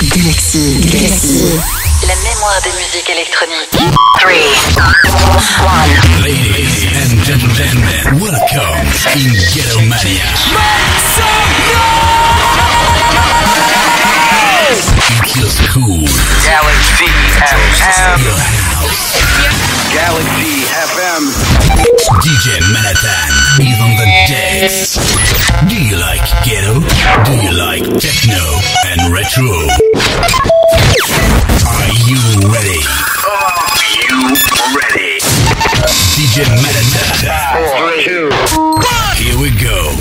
Galaxy. Galaxy. La mémoire des musiques électroniques. 3, 1. Ladies and gentlemen, welcome in Ghetto Mania. It feels cool. Galaxy FM. Your house. Galaxy FM. DJ Manatane is on the decks. Do you like ghetto? Do you like techno and retro? Are you ready? Are you ready? DJ Manatane. Three, two, Here we go.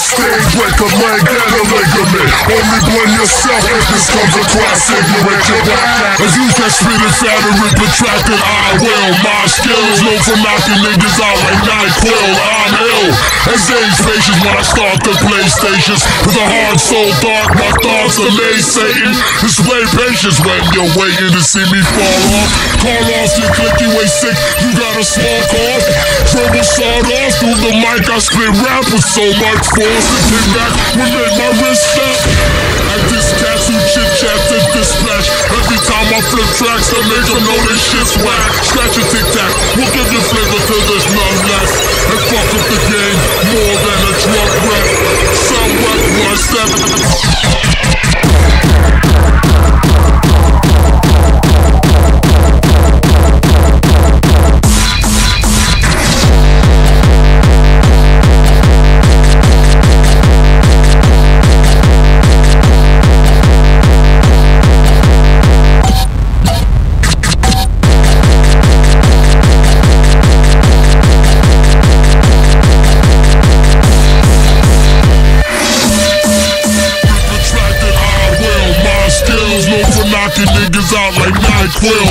Stage, break a leg and a ligament. Only blame yourself if this comes across ignorant. You're black as you can spit it fat and rip protracted. I will. My skills known for knocking niggas out like NyQuil. I'm ill. As age patience when I start the PlayStations. With a heart so dark, my thoughts are Satan. Display patience when you're waiting to see me fall off. Call off your clicky way sick, you got a small cough. Dribble sawed off through the mic, I spit rap with so much force. To kick back will make my wrist stop. Like this who chit chat to dispatch. Every time I flip tracks, I make them know this shit's whack. Scratch a tic tac, we'll give you flavor to this none less. And fuck up the game more than a drug rep. Some wet one. Like